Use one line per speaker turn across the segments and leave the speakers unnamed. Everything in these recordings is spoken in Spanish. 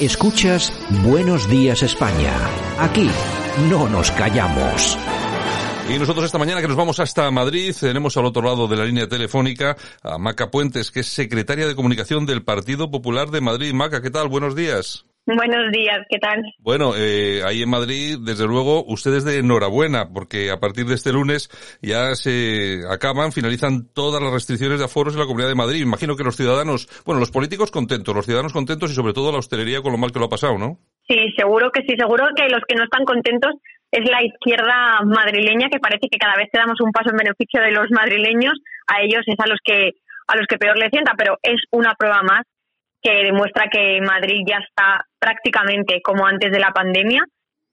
Escuchas Buenos Días España. Aquí no nos callamos.
Y nosotros esta mañana que nos vamos hasta Madrid, tenemos al otro lado de la línea telefónica a Maca Puentes, que es secretaria de comunicación del Partido Popular de Madrid. Maca, ¿qué tal? Buenos días.
Buenos días, ¿qué tal?
Bueno, eh, ahí en Madrid, desde luego, ustedes de enhorabuena, porque a partir de este lunes ya se acaban, finalizan todas las restricciones de aforos en la Comunidad de Madrid. Imagino que los ciudadanos, bueno, los políticos contentos, los ciudadanos contentos y sobre todo la hostelería con lo mal que lo ha pasado, ¿no?
Sí, seguro que sí, seguro que los que no están contentos es la izquierda madrileña, que parece que cada vez te damos un paso en beneficio de los madrileños, a ellos es a los que a los que peor les sienta, pero es una prueba más que demuestra que Madrid ya está prácticamente como antes de la pandemia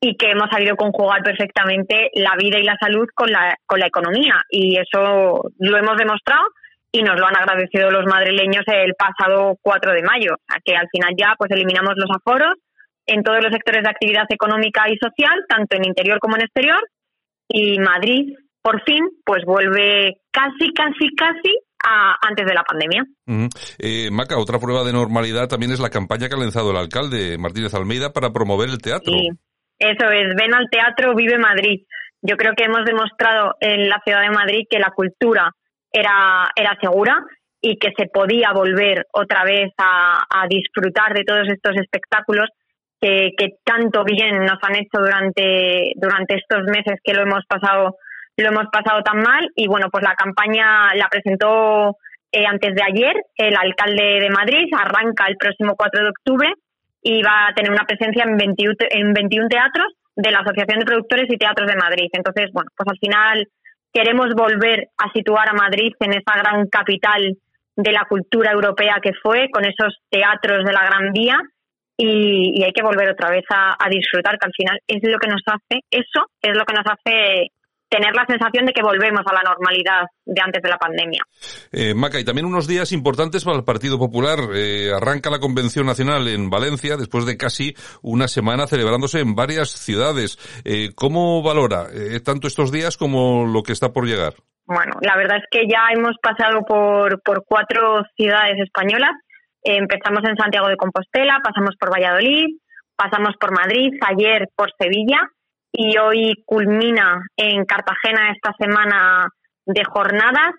y que hemos sabido conjugar perfectamente la vida y la salud con la, con la economía. Y eso lo hemos demostrado y nos lo han agradecido los madrileños el pasado 4 de mayo. O que al final ya pues eliminamos los aforos en todos los sectores de actividad económica y social, tanto en interior como en exterior. Y Madrid, por fin, pues vuelve casi, casi, casi antes de la pandemia.
eh, Maca, otra prueba de normalidad también es la campaña que ha lanzado el alcalde Martínez Almeida para promover el teatro.
Sí, eso es, ven al teatro, vive Madrid. Yo creo que hemos demostrado en la ciudad de Madrid que la cultura era, era segura y que se podía volver otra vez a, a disfrutar de todos estos espectáculos que, que, tanto bien nos han hecho durante, durante estos meses que lo hemos pasado lo hemos pasado tan mal y bueno, pues la campaña la presentó eh, antes de ayer el alcalde de Madrid, arranca el próximo 4 de octubre y va a tener una presencia en 21, en 21 teatros de la Asociación de Productores y Teatros de Madrid. Entonces, bueno, pues al final queremos volver a situar a Madrid en esa gran capital de la cultura europea que fue, con esos teatros de la Gran Vía, y, hay que volver otra vez a, disfrutar, que al final es lo que nos hace, eso es lo que nos hace tener la sensación de que volvemos a la normalidad de antes de la pandemia.
Eh, Maca, y también unos días importantes para el Partido Popular. Eh, arranca la Convención Nacional en Valencia después de casi una semana celebrándose en varias ciudades. Eh, ¿Cómo valora tanto estos días como lo que está por llegar?
Bueno, la verdad es que ya hemos pasado por, por cuatro ciudades españolas. empezamos en Santiago de Compostela, pasamos por Valladolid, pasamos por Madrid, ayer por Sevilla y hoy culmina en Cartagena esta semana de jornadas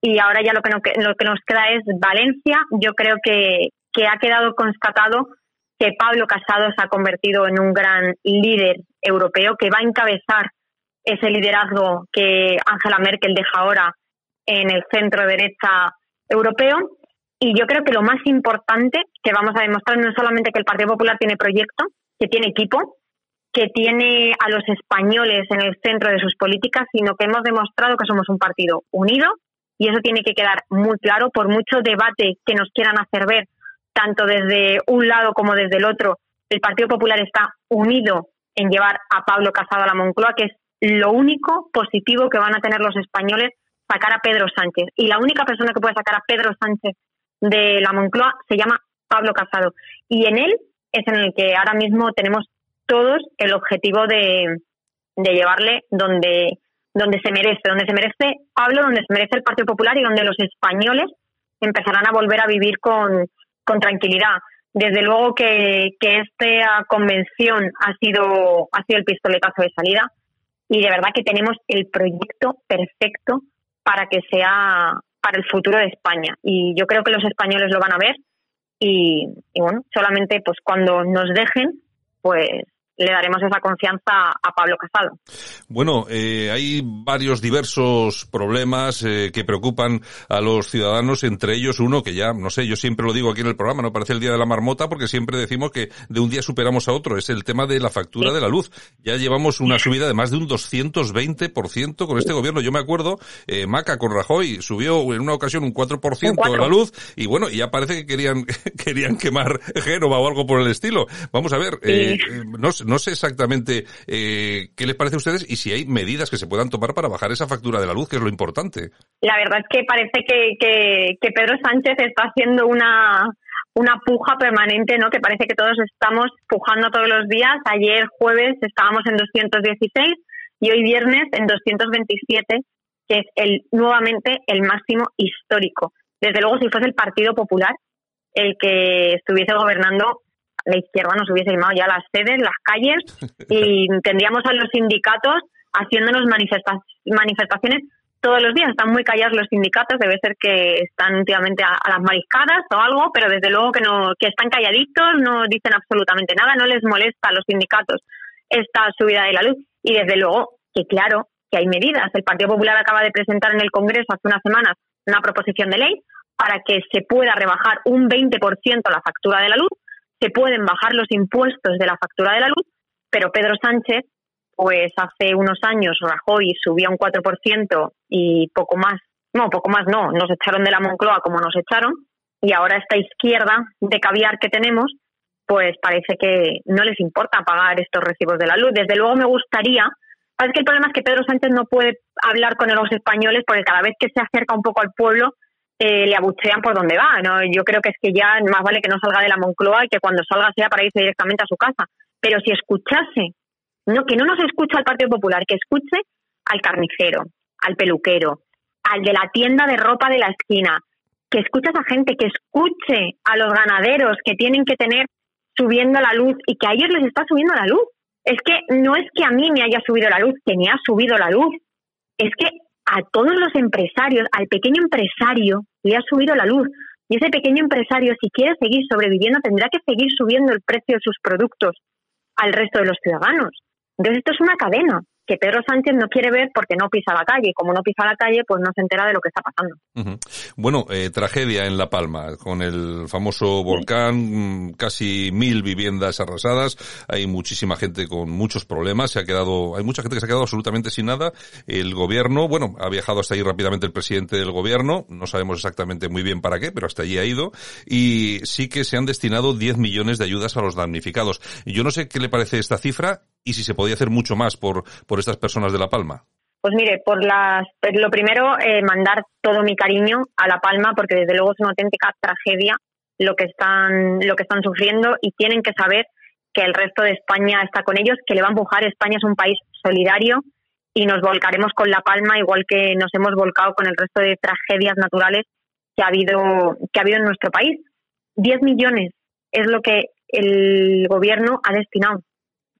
y ahora ya lo que, no, lo que nos queda es Valencia. Yo creo que, que ha quedado constatado que Pablo Casado se ha convertido en un gran líder europeo que va a encabezar ese liderazgo que Angela Merkel deja ahora en el centro derecha europeo. Y yo creo que lo más importante que vamos a demostrar no es solamente que el Partido Popular tiene proyecto, que tiene equipo, que tiene a los españoles en el centro de sus políticas, sino que hemos demostrado que somos un partido unido y eso tiene que quedar muy claro por mucho debate que nos quieran hacer ver, tanto desde un lado como desde el otro. El Partido Popular está unido en llevar a Pablo Casado a la Moncloa, que es lo único positivo que van a tener los españoles sacar a Pedro Sánchez. Y la única persona que puede sacar a Pedro Sánchez de la Moncloa se llama Pablo Casado. Y en él es en el que ahora mismo tenemos todos el objetivo de, de llevarle donde, donde se merece, donde se merece Pablo, donde se merece el Partido Popular y donde los españoles empezarán a volver a vivir con, con tranquilidad. Desde luego que, que esta convención ha sido, ha sido el pistoletazo de salida y de verdad que tenemos el proyecto perfecto para que sea para el futuro de España. Y yo creo que los españoles lo van a ver y, y bueno, solamente pues cuando nos dejen, pues le daremos esa confianza a Pablo Casado.
Bueno, eh, hay varios diversos problemas eh, que preocupan a los ciudadanos, entre ellos uno que ya, no sé, yo siempre lo digo aquí en el programa, no parece el día de la marmota porque siempre decimos que de un día superamos a otro, es el tema de la factura sí. de la luz. Ya llevamos una subida de más de un 220% con este gobierno. Yo me acuerdo, eh, Maca con Rajoy subió en una ocasión un 4%, de la luz y bueno, ya parece que querían, querían quemar Génova o algo por el estilo. Vamos a ver, sí. no, no sé exactamente eh, qué les parece a ustedes y si hay medidas que se puedan tomar para bajar esa factura de la luz, que es lo importante.
La verdad es que parece que, que, que Pedro Sánchez está haciendo una, una puja permanente, ¿no? Que parece que todos estamos pujando todos los días. Ayer jueves estábamos en 216 y hoy viernes en 227, que es el nuevamente el máximo histórico. Desde luego, si fuese el Partido Popular el que estuviese gobernando, la izquierda nos hubiese llamado ya las sedes, las calles y tendríamos a los sindicatos haciéndonos manifestaciones todos los días. Están muy callados los sindicatos, debe ser que están últimamente a, las mariscadas o algo, pero desde luego que no que están calladitos, no dicen absolutamente nada, no les molesta a los sindicatos esta subida de la luz y desde luego que claro que hay medidas. El Partido Popular acaba de presentar en el Congreso hace unas semanas una proposición de ley para que se pueda rebajar un 20% la factura de la luz, se pueden bajar los impuestos de la factura de la luz, pero Pedro Sánchez pues hace unos años Rajoy subía un 4% y poco más, no, poco más no, nos echaron de la Moncloa como nos echaron y ahora esta izquierda de caviar que tenemos, pues parece que no les importa pagar estos recibos de la luz. Desde luego me gustaría, es que el problema es que Pedro Sánchez no puede hablar con los españoles porque cada vez que se acerca un poco al pueblo eh, le abuchean por donde va. ¿no? Yo creo que es que ya más vale que no salga de la Moncloa y que cuando salga sea para irse directamente a su casa. Pero si escuchase no, que no nos escuche al Partido Popular, que escuche al carnicero, al peluquero, al de la tienda de ropa de la esquina, que escuche a esa gente, que escuche a los ganaderos que tienen que tener subiendo la luz y que a ellos les está subiendo la luz. Es que no es que a mí me haya subido la luz, que me ha subido la luz. Es que a todos los empresarios, al pequeño empresario, le ha subido la luz. Y ese pequeño empresario, si quiere seguir sobreviviendo, tendrá que seguir subiendo el precio de sus productos al resto de los ciudadanos. Entonces esto es una cadena que Pedro Sánchez no quiere ver porque no pisa la calle. Y como no pisa la calle, pues no se entera de lo que está pasando.
Bueno, eh, tragedia en La Palma, con el famoso volcán, mm, casi mil viviendas arrasadas. Hay muchísima gente con muchos problemas. Se ha quedado, hay mucha gente que se ha quedado absolutamente sin nada. El gobierno, bueno, ha viajado hasta ahí rápidamente el presidente del gobierno. No sabemos exactamente muy bien para qué, pero hasta allí ha ido. Y sí que se han destinado 10 millones de ayudas a los damnificados. Yo no sé qué le parece esta cifra y si se podía hacer mucho más por, por estas personas de La Palma.
Pues mire, por las, pues lo primero, eh, mandar todo mi cariño a La Palma, porque desde luego es una auténtica tragedia lo que están, lo que están sufriendo y tienen que saber que el resto de España está con ellos, que le va a empujar. España es un país solidario y nos volcaremos con La Palma, igual que nos hemos volcado con el resto de tragedias naturales que ha habido, que ha habido en nuestro país. Diez millones es lo que el gobierno ha destinado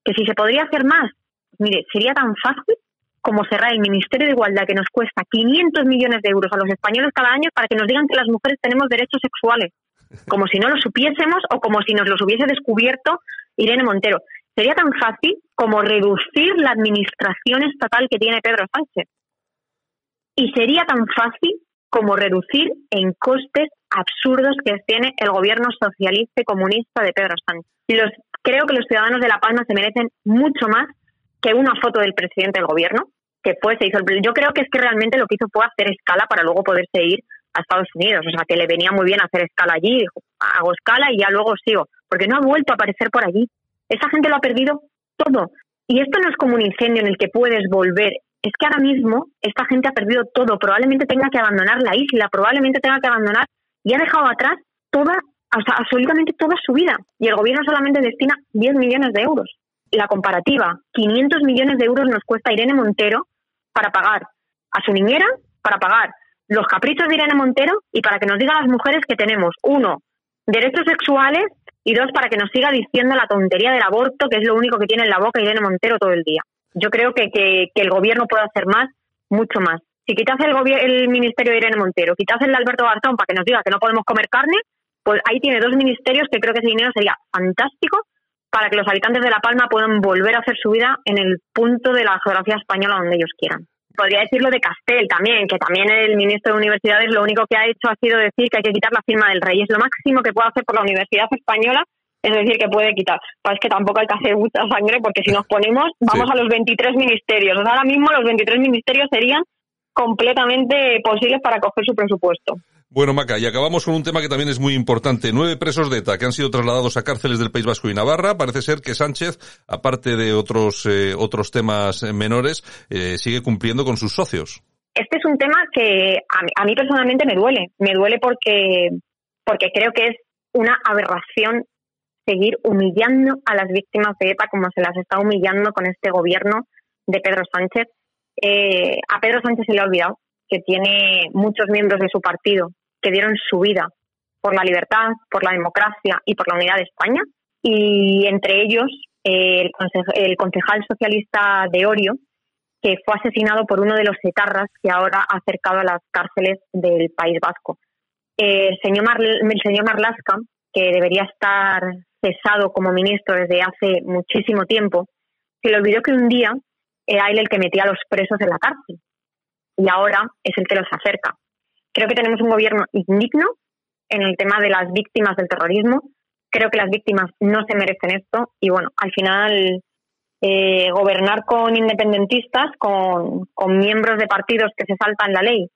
que si se podría hacer más, mire, sería tan fácil como cerrar el Ministerio de Igualdad que nos cuesta 500 millones de euros a los españoles cada año para que nos digan que las mujeres tenemos derechos sexuales, como si no lo supiésemos o como si nos los hubiese descubierto Irene Montero. Sería tan fácil como reducir la administración estatal que tiene Pedro Sánchez. Y sería tan fácil como reducir en costes absurdos que tiene el gobierno socialista y comunista de Pedro Sánchez. Los creo que los ciudadanos de La Palma se merecen mucho más que una foto del presidente del gobierno, que fue, se hizo el, yo creo que es que realmente lo que hizo fue hacer escala para luego poderse ir a Estados Unidos, o sea que le venía muy bien hacer escala allí, hago escala y ya luego sigo, porque no ha vuelto a aparecer por allí. Esa gente lo ha perdido todo. Y esto no es como un incendio en el que puedes volver, es que ahora mismo esta gente ha perdido todo, probablemente tenga que abandonar la isla, probablemente tenga que abandonar y ha dejado atrás toda absolutamente toda su vida. Y el gobierno solamente destina 10 millones de euros. La comparativa, 500 millones de euros nos cuesta Irene Montero para pagar a su niñera, para pagar los caprichos de Irene Montero y para que nos diga a las mujeres que tenemos, uno, derechos sexuales y dos, para que nos siga diciendo la tontería del aborto, que es lo único que tiene en la boca Irene Montero todo el día. Yo creo que, que, el gobierno puede hacer más, mucho más. Si quitas el, el ministerio de Irene Montero, quitas el de Alberto Garzón para que nos diga que no podemos comer carne, pues ahí tiene dos ministerios que creo que ese dinero sería fantástico para que los habitantes de La Palma puedan volver a hacer su vida en el punto de la geografía española donde ellos quieran. Podría decirlo de Castel también, que también el ministro de Universidades lo único que ha hecho ha sido decir que hay que quitar la firma del rey. Es lo máximo que puede hacer por la Universidad Española, es decir, que puede quitar. Pues es que tampoco hay que hacer mucha sangre porque si nos ponemos, vamos a los 23 ministerios. ahora mismo los 23 ministerios serían completamente posibles para coger su presupuesto.
Bueno, Maca, y acabamos con un tema que también es muy importante. Nueve presos de ETA que han sido trasladados a cárceles del País Vasco y Navarra. Parece ser que Sánchez, aparte de otros, eh, otros temas menores, eh, sigue cumpliendo con sus socios.
Este es un tema que a mí, personalmente me duele. Me duele porque, porque creo que es una aberración seguir humillando a las víctimas de ETA como se las está humillando con este gobierno de Pedro Sánchez. Eh, a Pedro Sánchez se le ha olvidado que tiene muchos miembros de su partido que dieron su vida por la libertad, por la democracia y por la unidad de España y entre ellos el, el concejal socialista de Orio, que fue asesinado por uno de los etarras que ahora ha acercado a las cárceles del País Vasco. El señor, el señor Marlasca, que debería estar cesado como ministro desde hace muchísimo tiempo, se le olvidó que un día era él el que metía a los presos en la cárcel y ahora es el que los acerca. Creo que tenemos un gobierno indigno en el tema de las víctimas del terrorismo. Creo que las víctimas no se merecen esto y bueno, al final eh, gobernar con independentistas, con, con miembros de partidos que se saltan la ley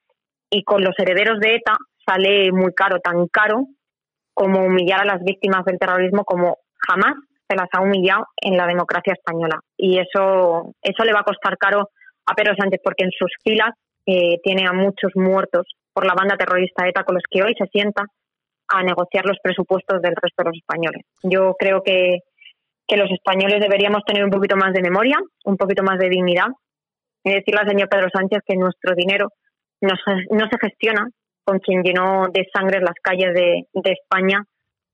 y con los herederos de ETA sale muy caro, tan caro como humillar a las víctimas del terrorismo como jamás se las ha humillado en la democracia española. Y eso, eso le va a costar caro a Pedro Sánchez porque en sus filas eh, tiene a muchos muertos por la banda terrorista ETA con los que hoy se sienta a negociar los presupuestos del resto de los españoles. Yo creo que, que los españoles deberíamos tener un poquito más de memoria, un poquito más de dignidad y decirle al señor Pedro Sánchez que nuestro dinero no se, no se gestiona con quien llenó de sangre las calles de, de España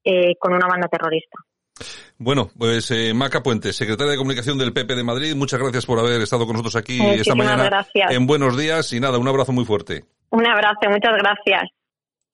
eh, con una banda terrorista.
Bueno, pues eh, Maca Puente, secretaria de Comunicación del PP de Madrid, muchas gracias por haber estado con nosotros aquí esta mañana
gracias.
en Buenos Días y nada, un abrazo muy fuerte.
Un abrazo, muchas gracias.